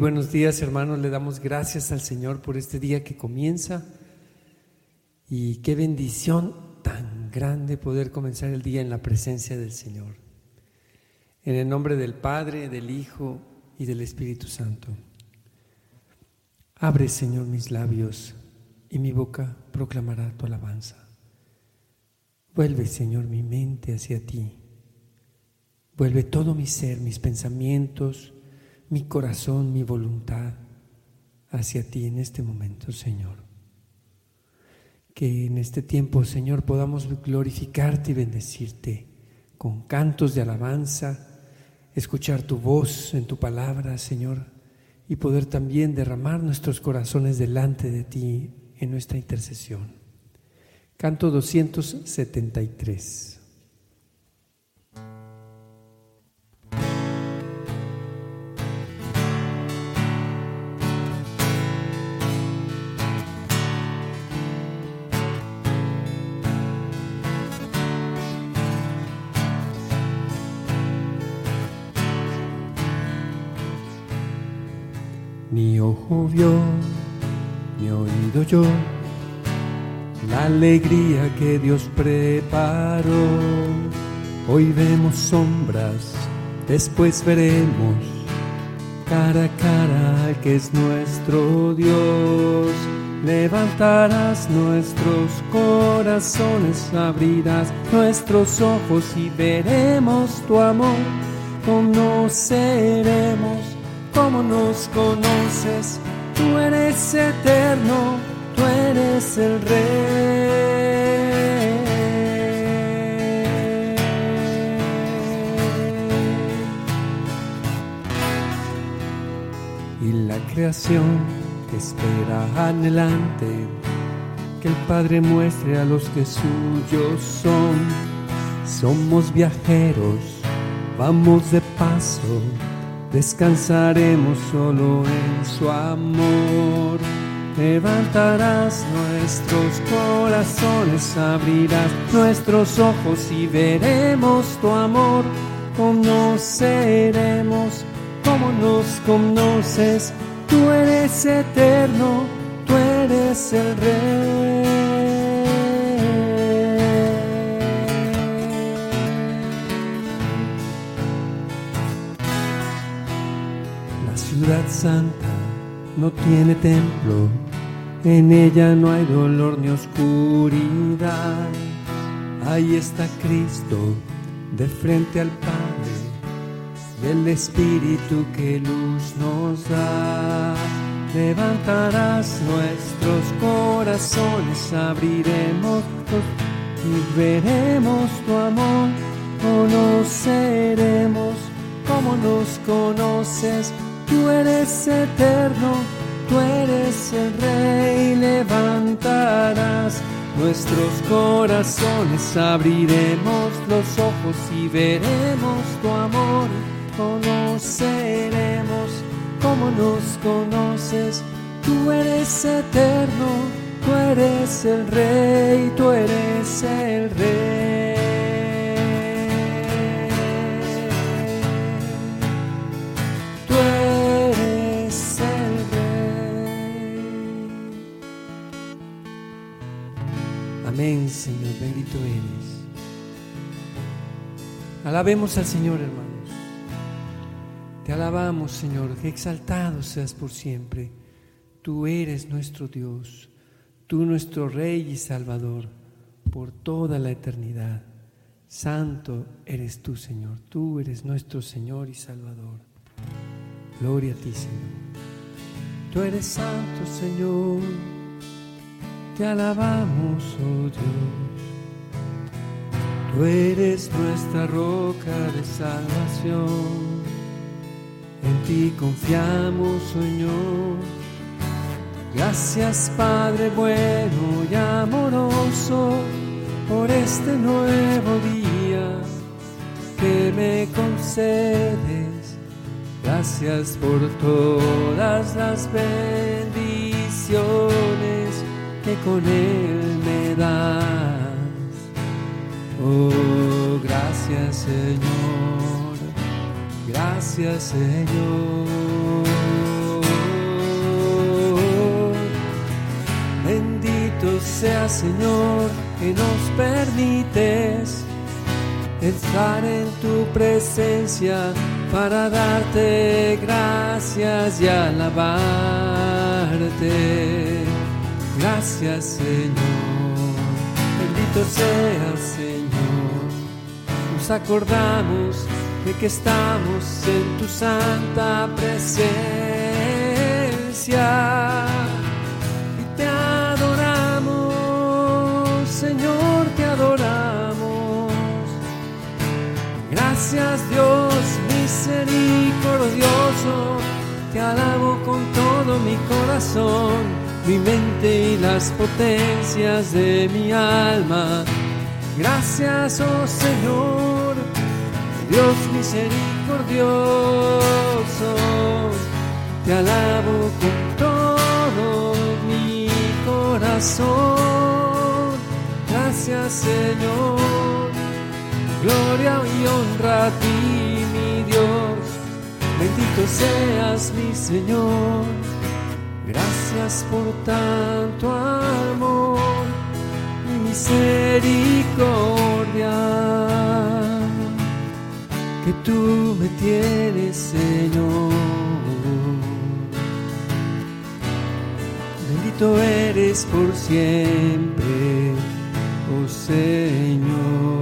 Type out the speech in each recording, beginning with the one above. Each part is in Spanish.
Buenos días hermanos, le damos gracias al Señor por este día que comienza y qué bendición tan grande poder comenzar el día en la presencia del Señor. En el nombre del Padre, del Hijo y del Espíritu Santo. Abre Señor mis labios y mi boca proclamará tu alabanza. Vuelve Señor mi mente hacia ti. Vuelve todo mi ser, mis pensamientos, mi corazón, mi voluntad hacia ti en este momento, Señor. Que en este tiempo, Señor, podamos glorificarte y bendecirte con cantos de alabanza, escuchar tu voz en tu palabra, Señor, y poder también derramar nuestros corazones delante de ti en nuestra intercesión. Canto 273. Mi ojo vio, mi oído yo, la alegría que Dios preparó. Hoy vemos sombras, después veremos cara a cara al que es nuestro Dios. Levantarás nuestros corazones, abrirás nuestros ojos y veremos tu amor, conoceremos cómo nos conoces, tú eres eterno, tú eres el rey. Y la creación espera adelante, que el Padre muestre a los que suyos son. Somos viajeros, vamos de paso descansaremos solo en su amor. Levantarás nuestros corazones, abrirás nuestros ojos y veremos tu amor. Conoceremos como nos conoces. Tú eres eterno, tú eres el rey. Ciudad santa no tiene templo, en ella no hay dolor ni oscuridad. Ahí está Cristo de frente al Padre, del Espíritu que luz nos da. Levantarás nuestros corazones, abriremos y veremos tu amor, conoceremos como nos conoces Tú eres eterno, tú eres el rey, levantarás nuestros corazones, abriremos los ojos y veremos tu amor, conoceremos como nos conoces, tú eres eterno, tú eres el rey, tú eres el rey. Amén, Señor, bendito eres. Alabemos al Señor, hermanos. Te alabamos, Señor, que exaltado seas por siempre. Tú eres nuestro Dios, tú nuestro Rey y Salvador por toda la eternidad. Santo eres tú, Señor. Tú eres nuestro Señor y Salvador. Gloria a ti, Señor. Tú eres santo, Señor te alabamos, oh Dios. Tú eres nuestra roca de salvación. En ti confiamos, Señor. Gracias, Padre bueno y amoroso, por este nuevo día que me concedes. Gracias por todas las bendiciones con Él me das. Oh, gracias Señor, gracias Señor. Bendito sea Señor que nos permites estar en tu presencia para darte gracias y alabarte. Gracias, Señor. Bendito sea, Señor. Nos acordamos de que estamos en tu santa presencia Señor, te adoramos. Gracias Dios misericordioso, te alabo con todo mi corazón, mi mente y las potencias de mi alma. Gracias, oh Señor, Dios misericordioso, te alabo con todo mi corazón. Gracias Señor, gloria y honra a ti mi Dios, bendito seas mi Señor, gracias por tanto amor y misericordia que tú me tienes Señor. Bendito eres por siempre oh Señor.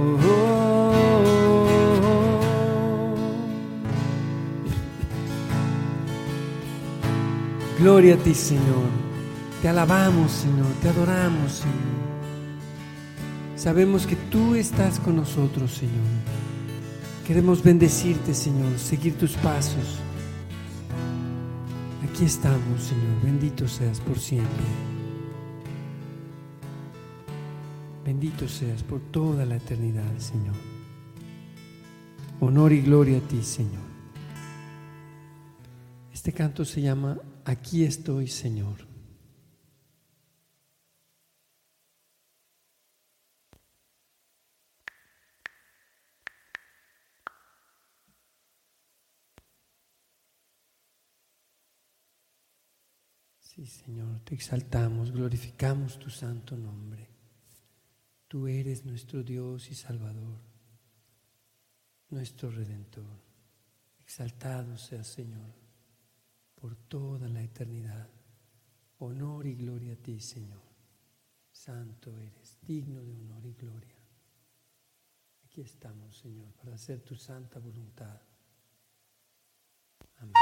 Gloria a ti, Señor. Te alabamos, Señor. Te adoramos, Señor. Sabemos que tú estás con nosotros, Señor. Queremos bendecirte, Señor, seguir tus pasos. Aquí estamos, Señor. Bendito seas por siempre. Bendito seas por toda la eternidad, Señor. Honor y gloria a ti, Señor. Este canto se llama Aquí estoy, Señor. Sí, Señor, te exaltamos, glorificamos tu santo nombre. Tú eres nuestro Dios y Salvador, nuestro Redentor. Exaltado sea Señor por toda la eternidad. Honor y gloria a ti, Señor. Santo eres, digno de honor y gloria. Aquí estamos, Señor, para hacer tu santa voluntad. Amén.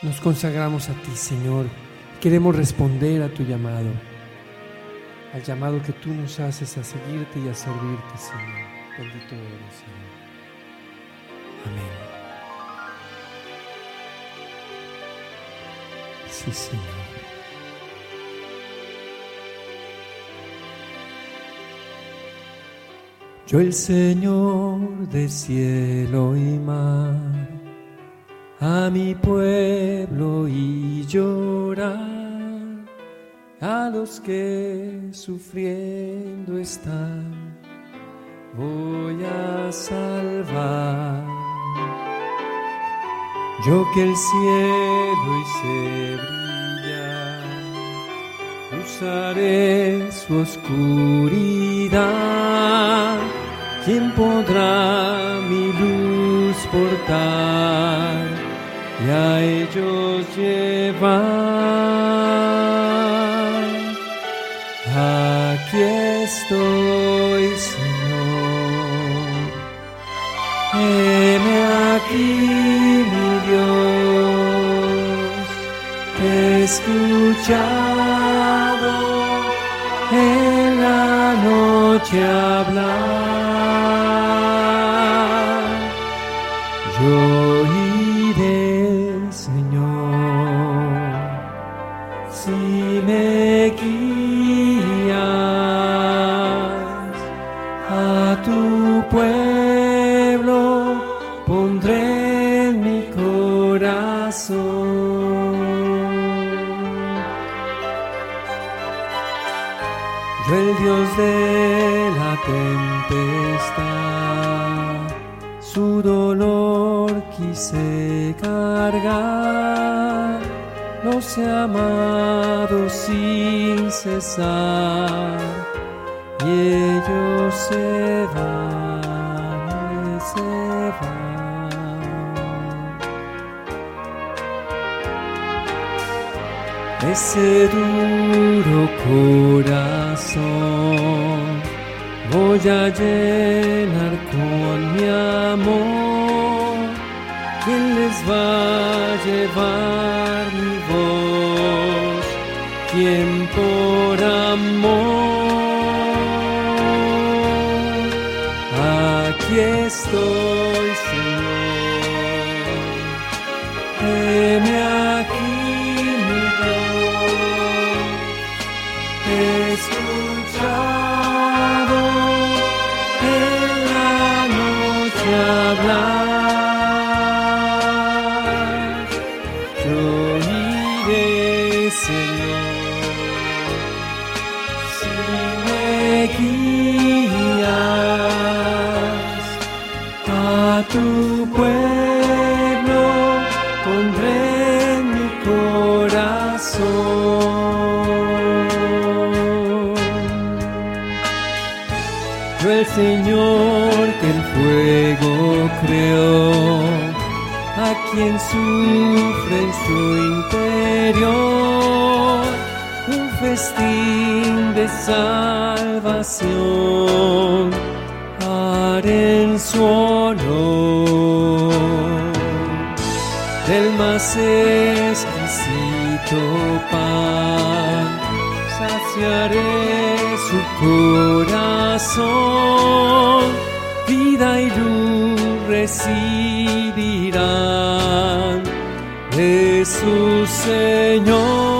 Nos consagramos a ti, Señor. Queremos responder a tu llamado, al llamado que tú nos haces a seguirte y a servirte, Señor. Bendito eres, Señor. Amén. Sí, Señor. Yo el Señor de cielo y mar a mi pueblo y llorar a los que sufriendo están. Voy a salvar. Yo que el cielo y se brilla, usaré su oscuridad. ¿Quién podrá mi luz portar? y a ellos llevar. Estoy, Señor. Heme aquí, mi Dios. Escuchado en la noche hablar. del dios de la tempestad, su dolor quise cargar, los he amado sin cesar, y ellos se van. Ese duro corazón voy a llenar con mi amor. ¿Quién les va a llevar del más exquisito pan. Saciaré su corazón. Vida y luz recibirán. De su Señor.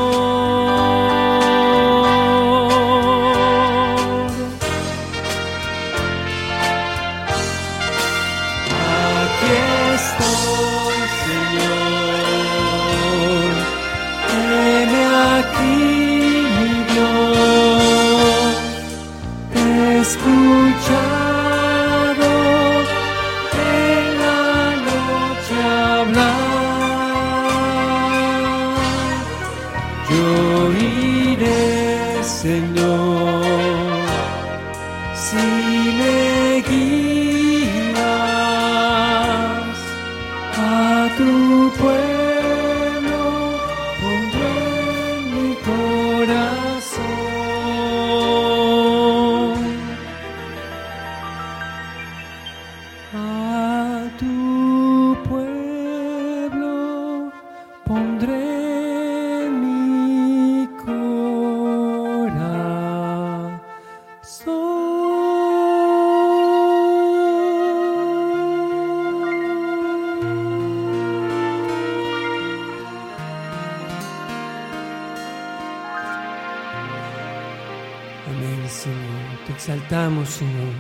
Señor.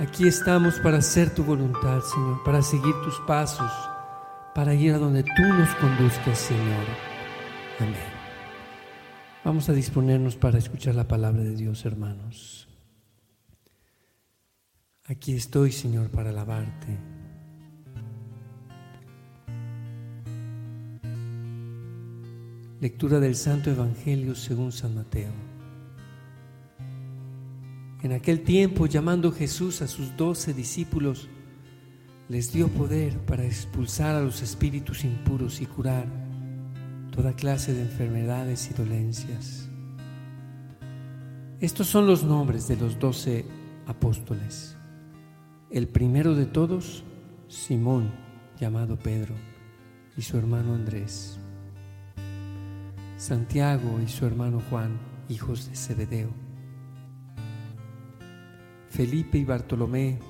Aquí estamos para hacer tu voluntad, Señor, para seguir tus pasos, para ir a donde tú nos conduzcas, Señor. Amén. Vamos a disponernos para escuchar la palabra de Dios, hermanos. Aquí estoy, Señor, para alabarte. Lectura del Santo Evangelio según San Mateo. En aquel tiempo, llamando Jesús a sus doce discípulos, les dio poder para expulsar a los espíritus impuros y curar toda clase de enfermedades y dolencias. Estos son los nombres de los doce apóstoles. El primero de todos, Simón, llamado Pedro, y su hermano Andrés. Santiago y su hermano Juan, hijos de Zebedeo. Felipe y Bartolomé,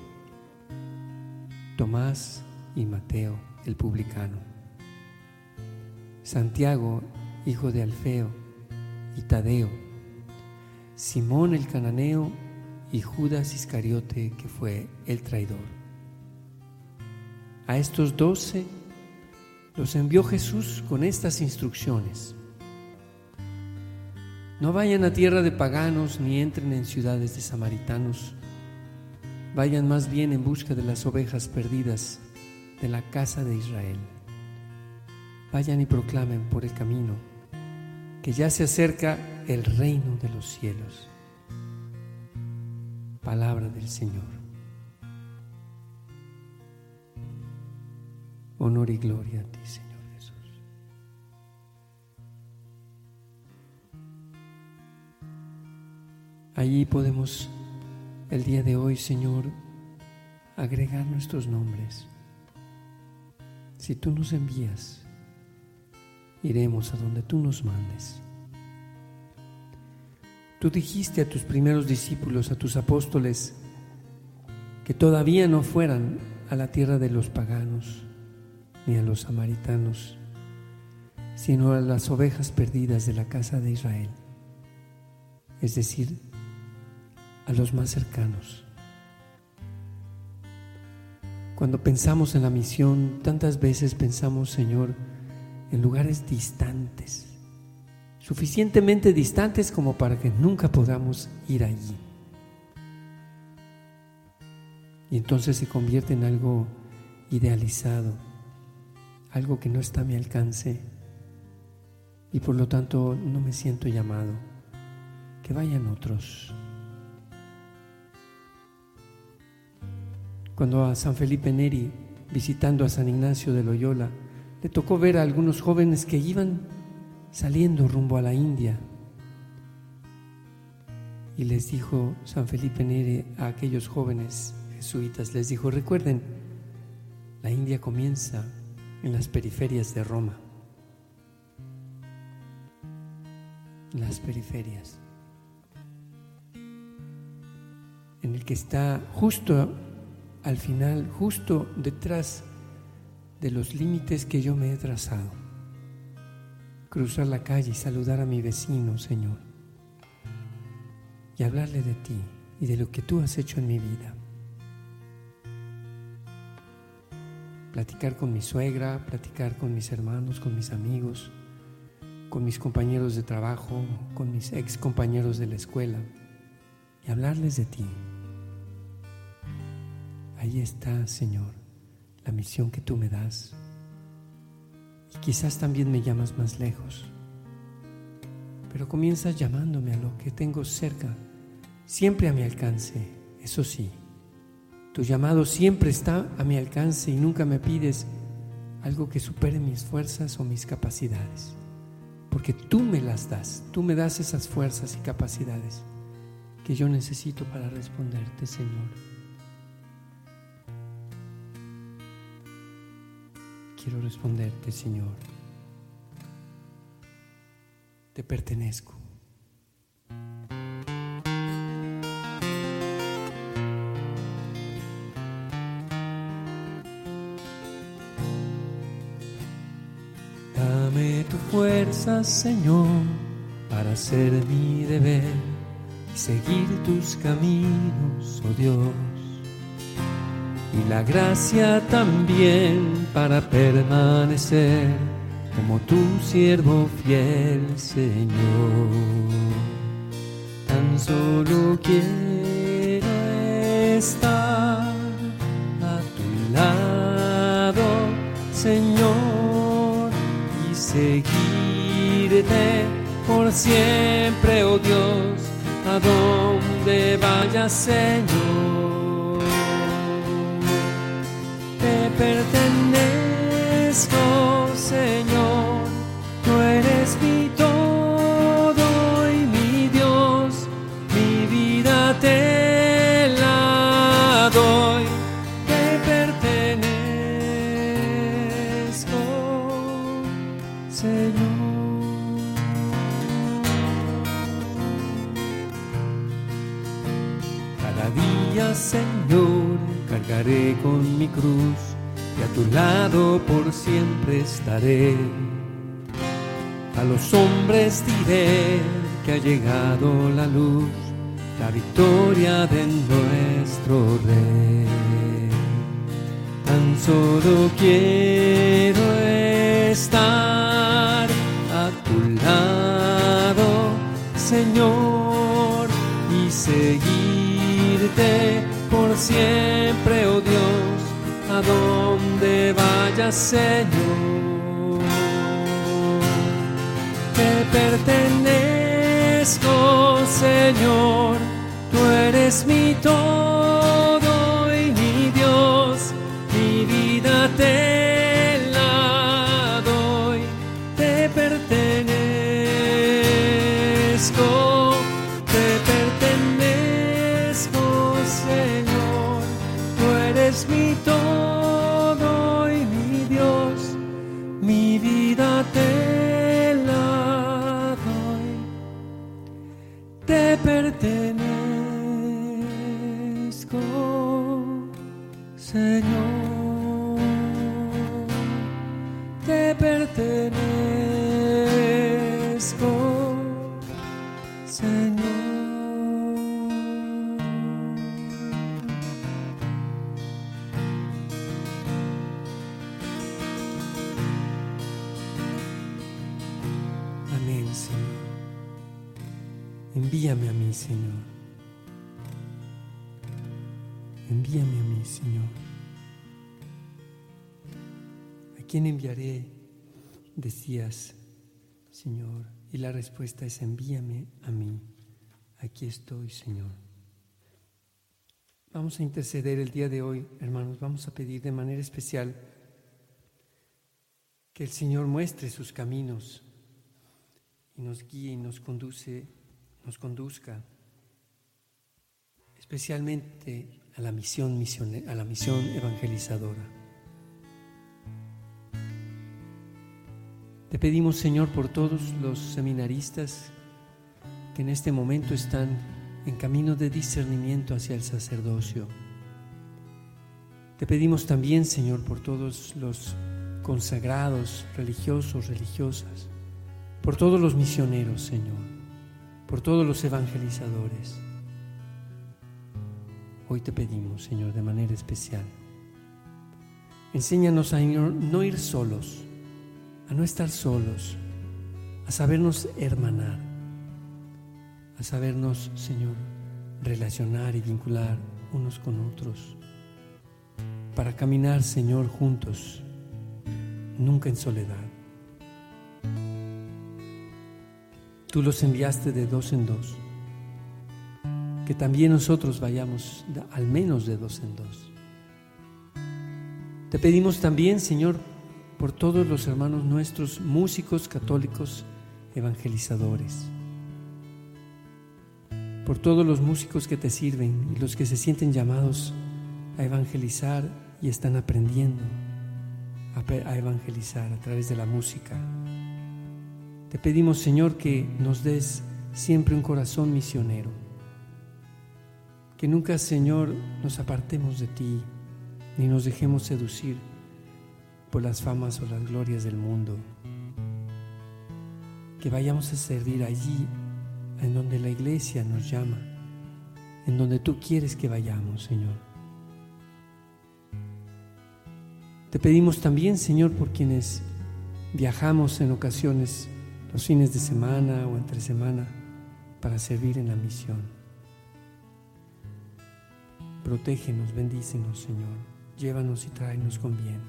Tomás y Mateo, el publicano. Santiago, hijo de Alfeo, y Tadeo, Simón el cananeo y Judas Iscariote, que fue el traidor. A estos doce los envió Jesús con estas instrucciones. No vayan a tierra de paganos ni entren en ciudades de samaritanos. Vayan más bien en busca de las ovejas perdidas de la casa de Israel. Vayan y proclamen por el camino que ya se acerca el reino de los cielos. Palabra del Señor. Honor y gloria a ti, Señor Jesús. Allí podemos el día de hoy, Señor, agregar nuestros nombres. Si tú nos envías, iremos a donde tú nos mandes. Tú dijiste a tus primeros discípulos, a tus apóstoles, que todavía no fueran a la tierra de los paganos ni a los samaritanos, sino a las ovejas perdidas de la casa de Israel, es decir, a los más cercanos. Cuando pensamos en la misión, tantas veces pensamos, Señor, en lugares distantes, suficientemente distantes como para que nunca podamos ir allí. Y entonces se convierte en algo idealizado, algo que no está a mi alcance y por lo tanto no me siento llamado. Que vayan otros. Cuando a San Felipe Neri, visitando a San Ignacio de Loyola, le tocó ver a algunos jóvenes que iban saliendo rumbo a la India. Y les dijo San Felipe Neri a aquellos jóvenes jesuitas, les dijo, recuerden, la India comienza en las periferias de Roma. las periferias. En el que está justo al final, justo detrás de los límites que yo me he trazado. Cruzar la calle y saludar a mi vecino, Señor. Y hablarle de ti y de lo que tú has hecho en mi vida. Platicar con mi suegra, platicar con mis hermanos, con mis amigos, con mis compañeros de trabajo, con mis ex compañeros de la escuela. Y hablarles de ti. Ahí está, Señor, la misión que tú me das. Y quizás también me llamas más lejos, pero comienzas llamándome a lo que tengo cerca, siempre a mi alcance, eso sí. Tu llamado siempre está a mi alcance y nunca me pides algo que supere mis fuerzas o mis capacidades, porque tú me las das, tú me das esas fuerzas y capacidades que yo necesito para responderte, Señor. Quiero responderte, Señor. Te pertenezco. Dame tu fuerza, Señor, para hacer mi deber y seguir tus caminos, oh Dios y la gracia también para permanecer como tu siervo fiel, Señor. Tan solo quiero estar a tu lado, Señor, y seguirte por siempre, oh Dios, a donde vayas, Señor. Pertenezco, Señor, tú eres mi todo y mi Dios, mi vida te la doy, te pertenezco, Señor. Cada día, Señor, cargaré con mi cruz tu lado por siempre estaré. A los hombres diré que ha llegado la luz, la victoria de nuestro Rey. Tan solo quiero estar a tu lado, Señor, y seguirte por siempre, oh Dios, a donde vayas, Señor. Te pertenezco, Señor, tú eres mi todo Envíame a mí, Señor. Envíame a mí, Señor. ¿A quién enviaré? Decías, Señor. Y la respuesta es, envíame a mí. Aquí estoy, Señor. Vamos a interceder el día de hoy, hermanos. Vamos a pedir de manera especial que el Señor muestre sus caminos y nos guíe y nos conduce, nos conduzca especialmente a la misión misione- a la misión evangelizadora. Te pedimos, Señor, por todos los seminaristas que en este momento están en camino de discernimiento hacia el sacerdocio. Te pedimos también, Señor, por todos los consagrados, religiosos, religiosas, por todos los misioneros, Señor, por todos los evangelizadores. Hoy te pedimos, Señor, de manera especial. Enséñanos a no ir solos, a no estar solos, a sabernos hermanar, a sabernos, Señor, relacionar y vincular unos con otros, para caminar, Señor, juntos, nunca en soledad. Tú los enviaste de dos en dos, que también nosotros vayamos al menos de dos en dos. Te pedimos también, Señor, por todos los hermanos nuestros, músicos católicos, evangelizadores, por todos los músicos que te sirven y los que se sienten llamados a evangelizar y están aprendiendo a evangelizar a través de la música. Te pedimos, Señor, que nos des siempre un corazón misionero, que nunca, Señor, nos apartemos de ti, ni nos dejemos seducir por las famas o las glorias del mundo. Que vayamos a servir allí en donde la iglesia nos llama, en donde tú quieres que vayamos, Señor. Te pedimos también, Señor, por quienes viajamos en ocasiones los fines de semana o entre semana para servir en la misión. Protégenos, bendícenos, Señor. Llévanos y tráenos con bien.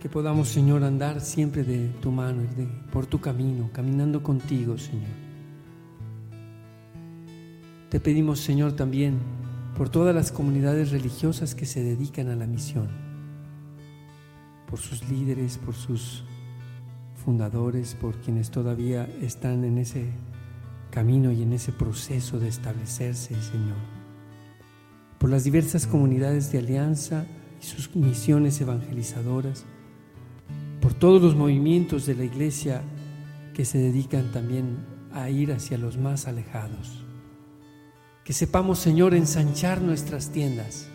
Que podamos, Señor, andar siempre de tu mano y por tu camino, caminando contigo, Señor. Te pedimos, Señor, también por todas las comunidades religiosas que se dedican a la misión, por sus líderes, por sus fundadores, por quienes todavía están en ese camino y en ese proceso de establecerse, Señor, por las diversas comunidades de alianza y sus misiones evangelizadoras, por todos los movimientos de la iglesia que se dedican también a ir hacia los más alejados. Que sepamos, Señor, ensanchar nuestras tiendas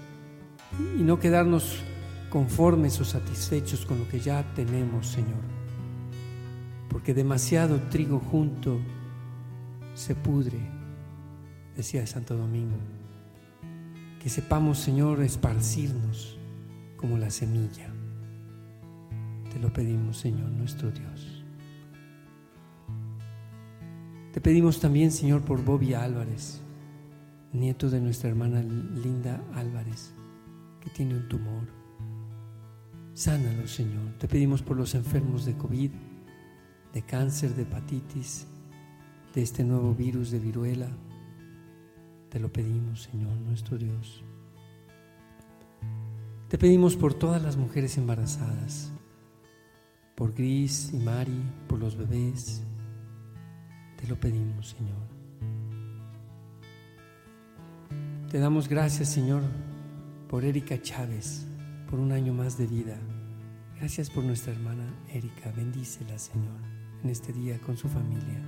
y no quedarnos conformes o satisfechos con lo que ya tenemos, Señor. Porque demasiado trigo junto se pudre, decía Santo Domingo. Que sepamos, Señor, esparcirnos como la semilla. Te lo pedimos, Señor, nuestro Dios. Te pedimos también, Señor, por Bobby Álvarez, nieto de nuestra hermana Linda Álvarez, que tiene un tumor. Sánalo, Señor. Te pedimos por los enfermos de COVID, de cáncer, de hepatitis, de este nuevo virus de viruela. Te lo pedimos, Señor, nuestro Dios. Te pedimos por todas las mujeres embarazadas, por Gris y Mari, por los bebés. Te lo pedimos, Señor. Te damos gracias, Señor, por Erika Chávez, por un año más de vida. Gracias por nuestra hermana Erika. Bendícela, Señor, en este día con su familia.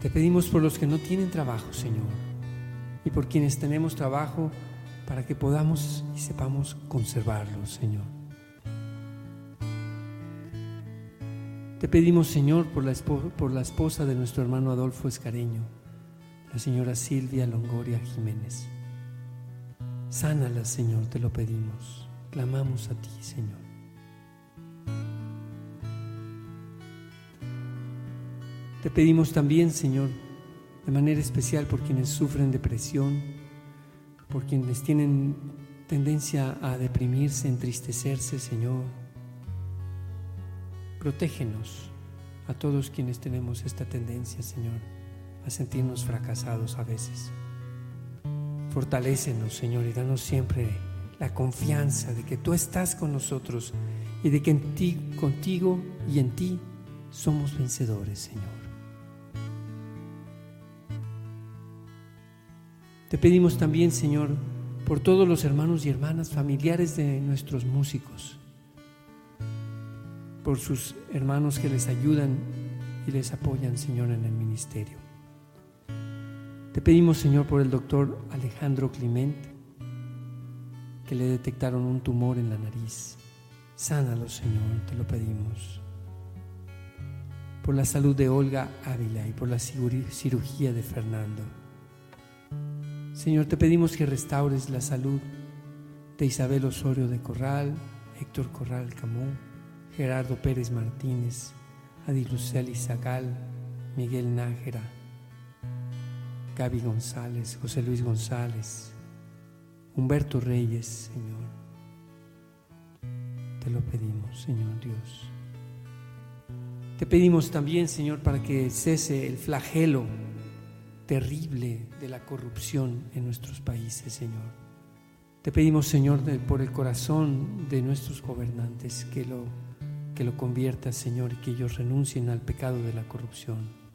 Te pedimos por los que no tienen trabajo, Señor, y por quienes tenemos trabajo, para que podamos y sepamos conservarlo, Señor. Te pedimos, Señor, por la, por la esposa de nuestro hermano Adolfo Escareño, la señora Silvia Longoria Jiménez. Sánala, Señor, te lo pedimos. Clamamos a ti, Señor. Te pedimos también, Señor, de manera especial por quienes sufren depresión, por quienes tienen tendencia a deprimirse, entristecerse, Señor. Protégenos a todos quienes tenemos esta tendencia, Señor, a sentirnos fracasados a veces. Fortalécenos, Señor, y danos siempre la confianza de que tú estás con nosotros y de que en ti, contigo y en ti somos vencedores, Señor. Te pedimos también, Señor, por todos los hermanos y hermanas familiares de nuestros músicos, por sus hermanos que les ayudan y les apoyan, Señor, en el ministerio. Te pedimos, Señor, por el doctor Alejandro Clement, que le detectaron un tumor en la nariz. Sánalo, Señor, te lo pedimos. Por la salud de Olga Ávila y por la cirugía de Fernando. Señor, te pedimos que restaures la salud de Isabel Osorio de Corral, Héctor Corral Camú, Gerardo Pérez Martínez, Adilucel Zagal, Miguel Nájera, Gaby González, José Luis González, Humberto Reyes, Señor. Te lo pedimos, Señor Dios. Te pedimos también, Señor, para que cese el flagelo terrible de la corrupción en nuestros países, Señor. Te pedimos, Señor, por el corazón de nuestros gobernantes, que lo, que lo conviertas, Señor, y que ellos renuncien al pecado de la corrupción.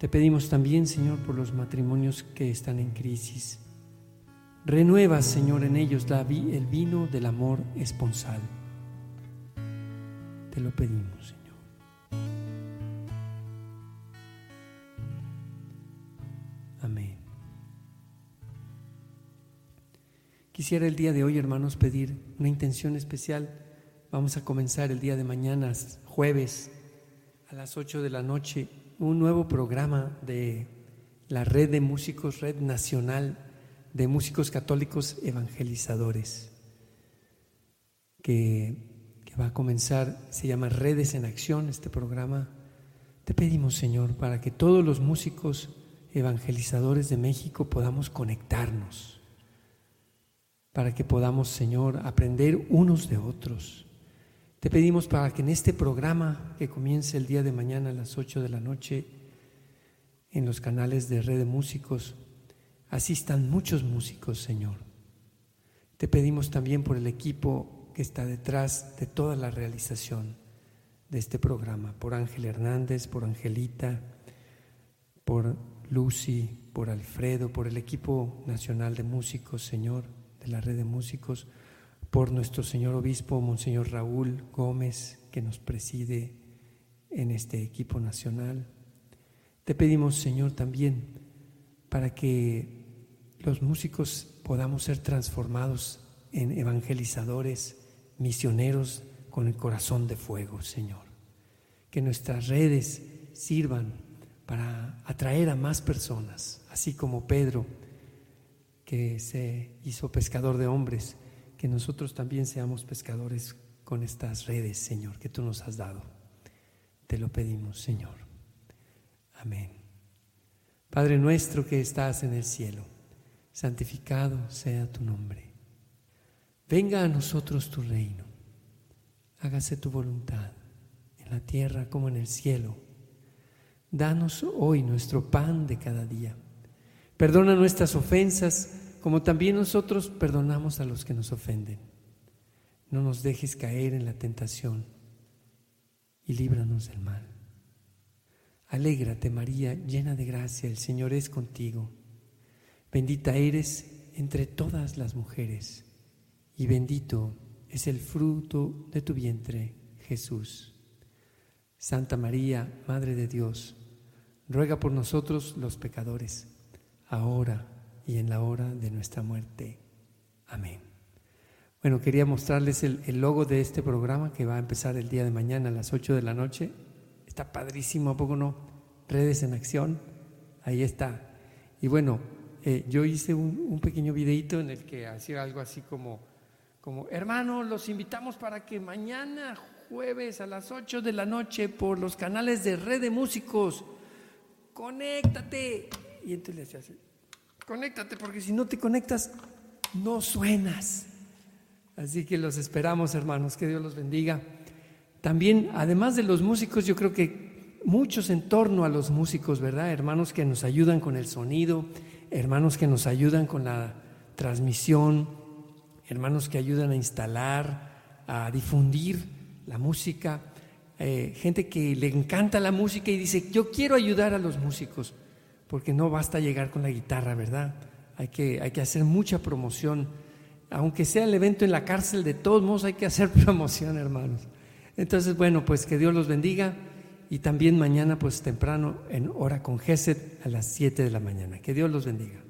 Te pedimos también, Señor, por los matrimonios que están en crisis. Renueva, Señor, en ellos el vino del amor esponsal. Te lo pedimos, Señor. Quisiera el día de hoy, hermanos, pedir una intención especial. Vamos a comenzar el día de mañana, jueves, a las 8 de la noche, un nuevo programa de la red de músicos, red nacional de músicos católicos evangelizadores, que, va a comenzar, se llama Redes en Acción, este programa. Te pedimos, Señor, para que todos los músicos evangelizadores de México podamos conectarnos para que podamos, Señor, aprender unos de otros. Te pedimos para que en este programa que comience el día de mañana a las 8 de la noche en los canales de Red de Músicos, asistan muchos músicos, Señor. Te pedimos también por el equipo que está detrás de toda la realización de este programa, por Ángel Hernández, por Angelita, por Lucy, por Alfredo, por el equipo nacional de músicos, Señor de la red de músicos, por nuestro señor obispo, Monseñor Raúl Gómez, que nos preside en este equipo nacional. Te pedimos, Señor, también para que los músicos podamos ser transformados en evangelizadores, misioneros con el corazón de fuego, Señor. Que nuestras redes sirvan para atraer a más personas, así como Pedro que se hizo pescador de hombres, que nosotros también seamos pescadores con estas redes, Señor, que tú nos has dado. te lo pedimos, Señor. Amén. Padre nuestro que estás en el cielo, santificado sea tu nombre. Venga a nosotros tu reino. Hágase tu voluntad en la tierra como en el cielo. Danos hoy nuestro pan de cada día. Perdona nuestras ofensas como también nosotros perdonamos a los que nos ofenden. No nos dejes caer en la tentación y líbranos del mal. Alégrate María, llena de gracia, el Señor es contigo. Bendita eres entre todas las mujeres y bendito es el fruto de tu vientre, Jesús. Santa María, Madre de Dios, ruega por nosotros los pecadores, ahora y en la hora de nuestra muerte. Amén. Bueno, quería mostrarles el, logo de este programa que va a empezar el día de mañana a las 8 de la noche. Está padrísimo, ¿a poco no? Redes en acción, ahí está. Y bueno, eh, yo hice un, pequeño videito en el que hacía algo así como, como, hermano, los invitamos para que mañana jueves a las 8 de la noche por los canales de Red de Músicos, conéctate. Y entonces le decía así, conéctate porque si no te conectas, no suenas. Así que los esperamos, hermanos, que Dios los bendiga. También, además de los músicos, yo creo que muchos en torno a los músicos, ¿verdad? Hermanos que nos ayudan con el sonido, hermanos que nos ayudan con la transmisión, hermanos que ayudan a instalar, a difundir la música, eh, gente que le encanta la música y dice, yo quiero ayudar a los músicos, porque no basta llegar con la guitarra, ¿verdad? Hay que, hay que hacer mucha promoción aunque sea el evento en la cárcel, de todos modos hay que hacer promoción, hermanos. Entonces, bueno, pues que Dios los bendiga y también mañana, pues temprano, en hora con Geset a las 7 de la mañana. Que Dios los bendiga.